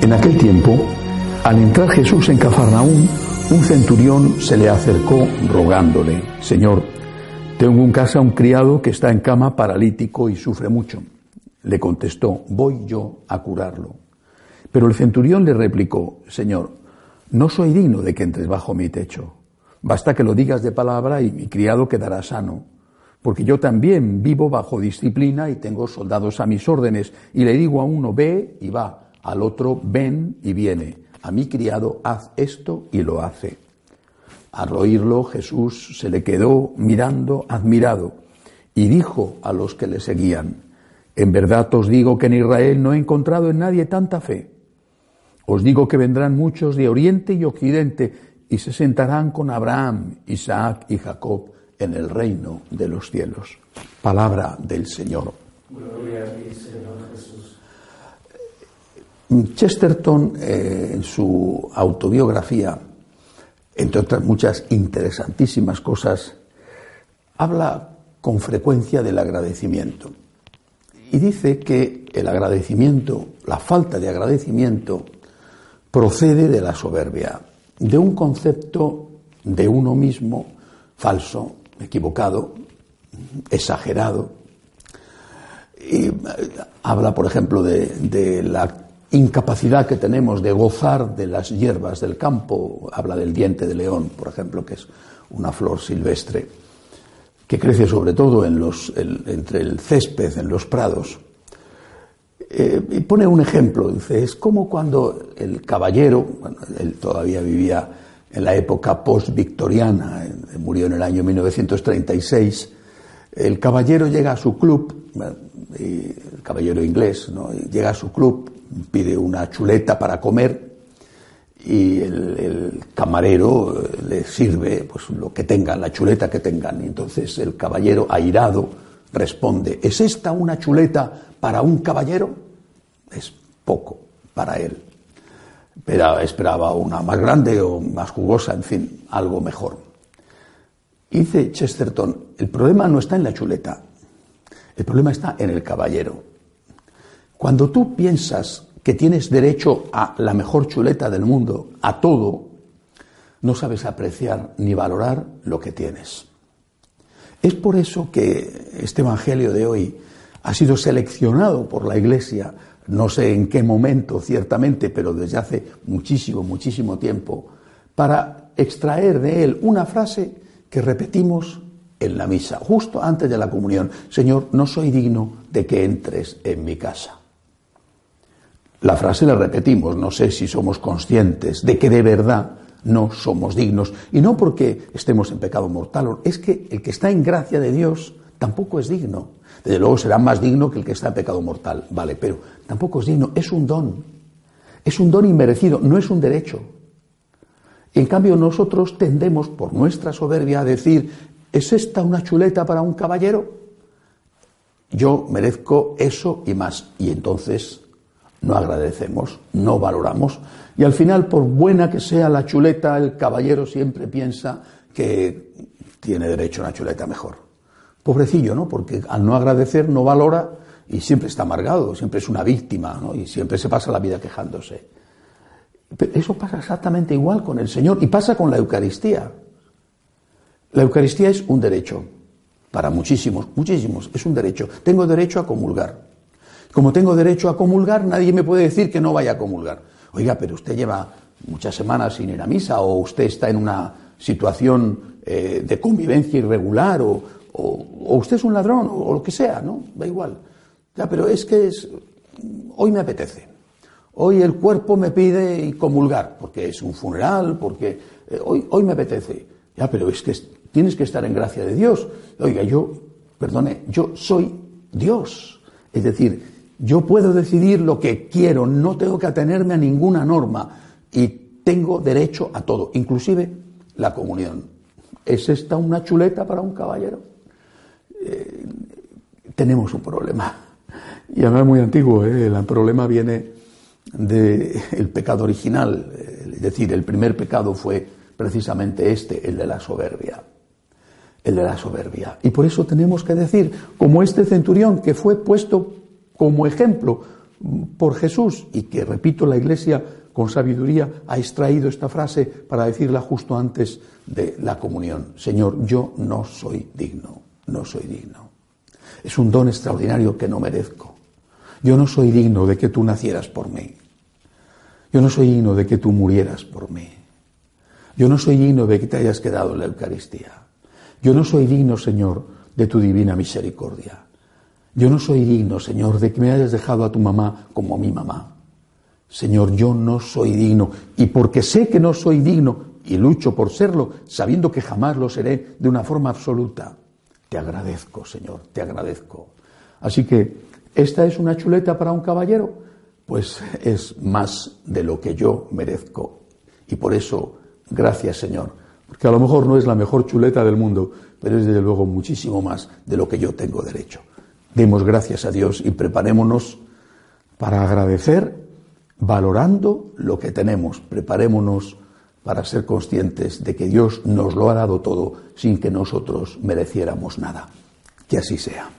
En aquel tiempo, al entrar Jesús en Cafarnaúm, un centurión se le acercó rogándole, Señor, tengo en casa un criado que está en cama paralítico y sufre mucho. Le contestó, voy yo a curarlo. Pero el centurión le replicó, Señor, no soy digno de que entres bajo mi techo. Basta que lo digas de palabra y mi criado quedará sano. Porque yo también vivo bajo disciplina y tengo soldados a mis órdenes. Y le digo a uno, ve y va al otro ven y viene. A mi criado haz esto y lo hace. Al oírlo Jesús se le quedó mirando admirado y dijo a los que le seguían, en verdad os digo que en Israel no he encontrado en nadie tanta fe. Os digo que vendrán muchos de oriente y occidente y se sentarán con Abraham, Isaac y Jacob en el reino de los cielos. Palabra del Señor. Gloria a ti, Señor Jesús. Chesterton, eh, en su autobiografía, entre otras muchas interesantísimas cosas, habla con frecuencia del agradecimiento. Y dice que el agradecimiento, la falta de agradecimiento, procede de la soberbia, de un concepto de uno mismo falso, equivocado, exagerado. Y eh, habla, por ejemplo, de, de la incapacidad que tenemos de gozar de las hierbas del campo, habla del diente de león, por ejemplo, que es una flor silvestre, que crece sobre todo en los, entre el césped, en los prados. Eh, y pone un ejemplo, dice, es como cuando el caballero, él todavía vivía en la época post-victoriana, murió en el año 1936, el caballero llega a su club, el caballero inglés, ¿no? llega a su club pide una chuleta para comer y el, camarero eh, le sirve pues lo que tengan, la chuleta que tengan. Y entonces el caballero airado responde, ¿es esta una chuleta para un caballero? Es poco para él. Pero esperaba una más grande o más jugosa, en fin, algo mejor. dice Chesterton, el problema no está en la chuleta, el problema está en el caballero. Cuando tú piensas que tienes derecho a la mejor chuleta del mundo, a todo, no sabes apreciar ni valorar lo que tienes. Es por eso que este Evangelio de hoy ha sido seleccionado por la Iglesia, no sé en qué momento ciertamente, pero desde hace muchísimo, muchísimo tiempo, para extraer de él una frase que repetimos en la misa, justo antes de la comunión. Señor, no soy digno de que entres en mi casa. La frase la repetimos, no sé si somos conscientes de que de verdad no somos dignos. Y no porque estemos en pecado mortal, es que el que está en gracia de Dios tampoco es digno. Desde luego será más digno que el que está en pecado mortal, vale, pero tampoco es digno, es un don. Es un don inmerecido, no es un derecho. En cambio, nosotros tendemos, por nuestra soberbia, a decir, ¿es esta una chuleta para un caballero? Yo merezco eso y más. Y entonces no agradecemos, no valoramos y al final, por buena que sea la chuleta, el caballero siempre piensa que tiene derecho a una chuleta mejor. Pobrecillo, ¿no? Porque al no agradecer no valora y siempre está amargado, siempre es una víctima, ¿no? Y siempre se pasa la vida quejándose. Pero eso pasa exactamente igual con el Señor y pasa con la Eucaristía. La Eucaristía es un derecho para muchísimos, muchísimos, es un derecho. Tengo derecho a comulgar. Como tengo derecho a comulgar, nadie me puede decir que no vaya a comulgar. Oiga, pero usted lleva muchas semanas sin ir a misa o usted está en una situación eh, de convivencia irregular o, usted es un ladrón o, lo que sea, ¿no? Da igual. Ya, pero es que es, hoy me apetece. Hoy el cuerpo me pide comulgar porque es un funeral, porque eh, hoy, hoy me apetece. Ya, pero es que tienes que estar en gracia de Dios. Oiga, yo, perdone, yo soy Dios. Es decir, yo puedo decidir lo que quiero, no tengo que atenerme a ninguna norma y tengo derecho a todo, inclusive la comunión. ¿Es esta una chuleta para un caballero? Eh, tenemos un problema. Y además muy antiguo, ¿eh? el problema viene del pecado original, es decir, el primer pecado fue precisamente este, el de la soberbia. El de la soberbia. Y por eso tenemos que decir, como este centurión que fue puesto como ejemplo por Jesús y que, repito, la Iglesia con sabiduría ha extraído esta frase para decirla justo antes de la comunión. Señor, yo no soy digno, no soy digno. Es un don extraordinario que no merezco. Yo no soy digno de que tú nacieras por mí. Yo no soy digno de que tú murieras por mí. Yo no soy digno de que te hayas quedado en la Eucaristía. Yo no soy digno, Señor, de tu divina misericordia. Yo no soy digno, Señor, de que me hayas dejado a tu mamá como mi mamá. Señor, yo no soy digno. Y porque sé que no soy digno y lucho por serlo, sabiendo que jamás lo seré de una forma absoluta, te agradezco, Señor, te agradezco. Así que, ¿esta es una chuleta para un caballero? Pues es más de lo que yo merezco. Y por eso Gracias, Señor. Porque a lo mejor no es la mejor chuleta del mundo, pero es desde luego muchísimo más de lo que yo tengo derecho. Demos gracias a Dios y preparémonos para agradecer valorando lo que tenemos. Preparémonos para ser conscientes de que Dios nos lo ha dado todo sin que nosotros mereciéramos nada. Que así sea.